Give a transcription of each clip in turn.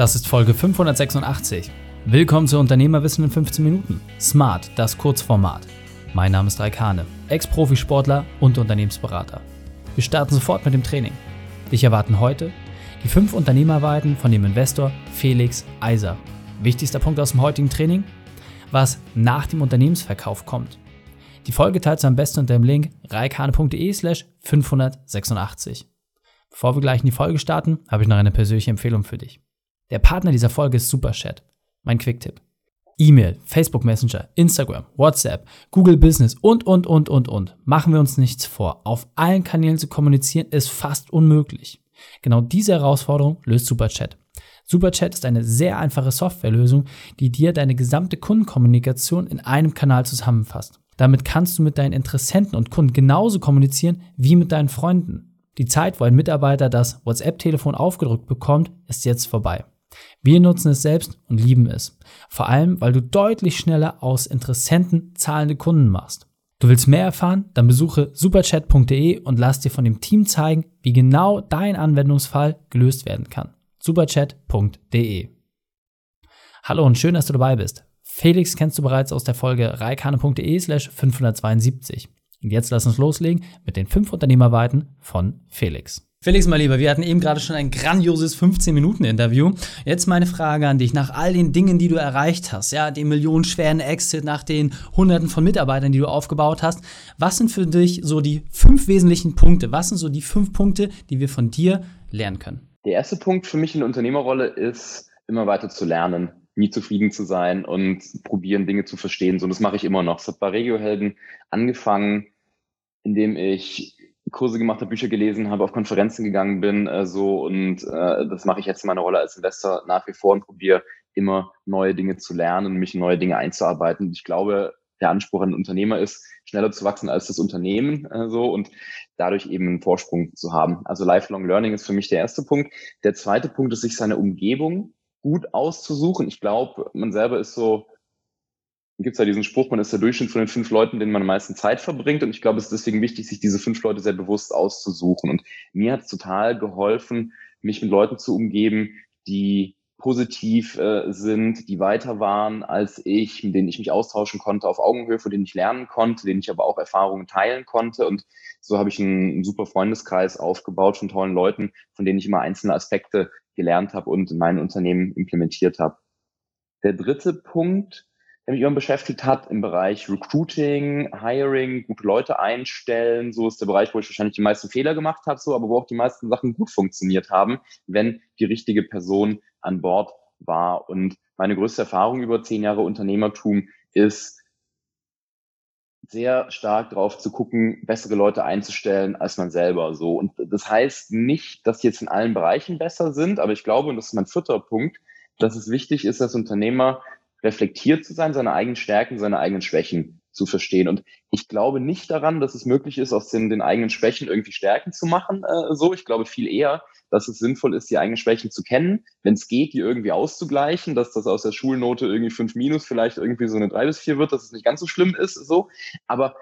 Das ist Folge 586. Willkommen zu Unternehmerwissen in 15 Minuten. Smart, das Kurzformat. Mein Name ist Raikane, Ex-Profisportler und Unternehmensberater. Wir starten sofort mit dem Training. Dich erwarten heute die fünf Unternehmerweiten von dem Investor Felix Eiser. Wichtigster Punkt aus dem heutigen Training? Was nach dem Unternehmensverkauf kommt. Die Folge teilst du am besten unter dem Link reikane.de slash 586. Bevor wir gleich in die Folge starten, habe ich noch eine persönliche Empfehlung für dich. Der Partner dieser Folge ist Superchat, mein Quicktipp. E-Mail, Facebook Messenger, Instagram, WhatsApp, Google Business und, und, und, und, und. Machen wir uns nichts vor. Auf allen Kanälen zu kommunizieren ist fast unmöglich. Genau diese Herausforderung löst Superchat. Superchat ist eine sehr einfache Softwarelösung, die dir deine gesamte Kundenkommunikation in einem Kanal zusammenfasst. Damit kannst du mit deinen Interessenten und Kunden genauso kommunizieren wie mit deinen Freunden. Die Zeit, wo ein Mitarbeiter das WhatsApp-Telefon aufgedrückt bekommt, ist jetzt vorbei. Wir nutzen es selbst und lieben es. Vor allem, weil du deutlich schneller aus Interessenten zahlende Kunden machst. Du willst mehr erfahren? Dann besuche superchat.de und lass dir von dem Team zeigen, wie genau dein Anwendungsfall gelöst werden kann. superchat.de Hallo und schön, dass du dabei bist. Felix kennst du bereits aus der Folge reikane.de slash 572. Und jetzt lass uns loslegen mit den fünf Unternehmerweiten von Felix. Felix, mal lieber, wir hatten eben gerade schon ein grandioses 15-Minuten-Interview. Jetzt meine Frage an dich, nach all den Dingen, die du erreicht hast, ja, dem millionenschweren Exit, nach den hunderten von Mitarbeitern, die du aufgebaut hast, was sind für dich so die fünf wesentlichen Punkte? Was sind so die fünf Punkte, die wir von dir lernen können? Der erste Punkt für mich in der Unternehmerrolle ist, immer weiter zu lernen, nie zufrieden zu sein und probieren, Dinge zu verstehen. So, das mache ich immer noch. Es hat bei Regiohelden angefangen, indem ich Kurse gemacht habe, Bücher gelesen habe, auf Konferenzen gegangen bin, äh, so und äh, das mache ich jetzt in meiner Rolle als Investor nach wie vor und probiere immer neue Dinge zu lernen, mich in neue Dinge einzuarbeiten. Ich glaube, der Anspruch an den Unternehmer ist, schneller zu wachsen als das Unternehmen äh, so und dadurch eben einen Vorsprung zu haben. Also Lifelong Learning ist für mich der erste Punkt. Der zweite Punkt ist, sich seine Umgebung gut auszusuchen. Ich glaube, man selber ist so gibt es ja diesen Spruch, man ist der Durchschnitt von den fünf Leuten, denen man am meisten Zeit verbringt. Und ich glaube, es ist deswegen wichtig, sich diese fünf Leute sehr bewusst auszusuchen. Und mir hat es total geholfen, mich mit Leuten zu umgeben, die positiv äh, sind, die weiter waren als ich, mit denen ich mich austauschen konnte auf Augenhöhe, von denen ich lernen konnte, denen ich aber auch Erfahrungen teilen konnte. Und so habe ich einen, einen super Freundeskreis aufgebaut von tollen Leuten, von denen ich immer einzelne Aspekte gelernt habe und in mein Unternehmen implementiert habe. Der dritte Punkt, mich immer beschäftigt hat im Bereich Recruiting, Hiring, gute Leute einstellen. So ist der Bereich, wo ich wahrscheinlich die meisten Fehler gemacht habe, so, aber wo auch die meisten Sachen gut funktioniert haben, wenn die richtige Person an Bord war. Und meine größte Erfahrung über zehn Jahre Unternehmertum ist, sehr stark darauf zu gucken, bessere Leute einzustellen als man selber. So. Und das heißt nicht, dass die jetzt in allen Bereichen besser sind, aber ich glaube, und das ist mein vierter Punkt, dass es wichtig ist, dass Unternehmer reflektiert zu sein, seine eigenen Stärken, seine eigenen Schwächen zu verstehen. Und ich glaube nicht daran, dass es möglich ist, aus den, den eigenen Schwächen irgendwie Stärken zu machen. Äh, so, ich glaube viel eher, dass es sinnvoll ist, die eigenen Schwächen zu kennen, wenn es geht, die irgendwie auszugleichen, dass das aus der Schulnote irgendwie fünf minus vielleicht irgendwie so eine drei bis vier wird, dass es nicht ganz so schlimm ist. So, aber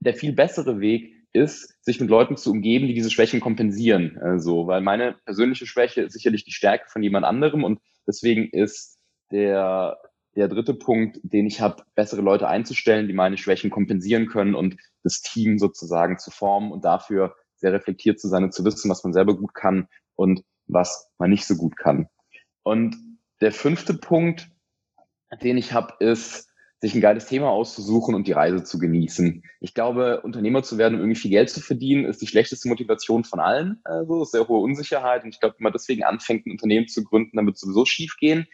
der viel bessere Weg ist, sich mit Leuten zu umgeben, die diese Schwächen kompensieren. Äh, so, weil meine persönliche Schwäche ist sicherlich die Stärke von jemand anderem und deswegen ist der der dritte Punkt, den ich habe, bessere Leute einzustellen, die meine Schwächen kompensieren können und das Team sozusagen zu formen und dafür sehr reflektiert zu sein und zu wissen, was man selber gut kann und was man nicht so gut kann. Und der fünfte Punkt, den ich habe, ist, sich ein geiles Thema auszusuchen und die Reise zu genießen. Ich glaube, Unternehmer zu werden, um irgendwie viel Geld zu verdienen, ist die schlechteste Motivation von allen. Also sehr hohe Unsicherheit. Und ich glaube, wenn man deswegen anfängt, ein Unternehmen zu gründen, dann wird es sowieso schief gehen.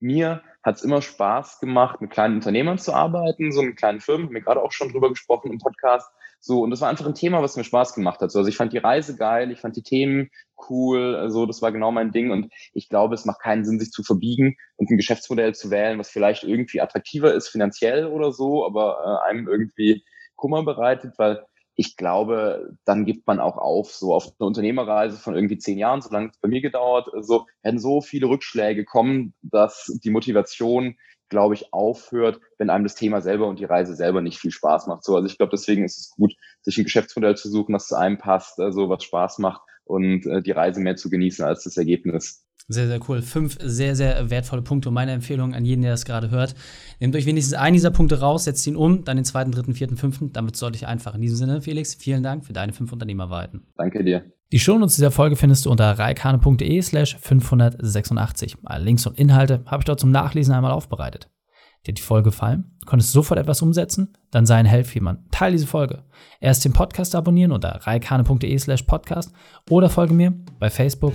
Mir hat es immer Spaß gemacht, mit kleinen Unternehmern zu arbeiten, so mit kleinen Firmen, haben wir gerade auch schon drüber gesprochen im Podcast. So, und das war einfach ein Thema, was mir Spaß gemacht hat. So, also ich fand die Reise geil, ich fand die Themen cool, also das war genau mein Ding und ich glaube, es macht keinen Sinn, sich zu verbiegen und ein Geschäftsmodell zu wählen, was vielleicht irgendwie attraktiver ist finanziell oder so, aber äh, einem irgendwie Kummer bereitet, weil ich glaube, dann gibt man auch auf, so auf eine Unternehmerreise von irgendwie zehn Jahren, so lange es bei mir gedauert, so werden so viele Rückschläge kommen, dass die Motivation, glaube ich, aufhört, wenn einem das Thema selber und die Reise selber nicht viel Spaß macht. So, also ich glaube, deswegen ist es gut, sich ein Geschäftsmodell zu suchen, das zu einem passt, also was Spaß macht und äh, die Reise mehr zu genießen als das Ergebnis. Sehr, sehr cool. Fünf sehr, sehr wertvolle Punkte und meine Empfehlung an jeden, der das gerade hört. Nehmt euch wenigstens einen dieser Punkte raus, setzt ihn um, dann den zweiten, dritten, vierten, fünften. Damit sollte ich einfach. In diesem Sinne, Felix, vielen Dank für deine fünf Unternehmerweiten. Danke dir. Die Shownotes dieser Folge findest du unter reikane.de slash 586. Alle Links und Inhalte habe ich dort zum Nachlesen einmal aufbereitet. Dir hat die Folge gefallen? Konntest du sofort etwas umsetzen? Dann sei ein Helf für jemanden. Teil diese Folge. Erst den Podcast abonnieren unter reikane.de slash podcast oder folge mir bei Facebook,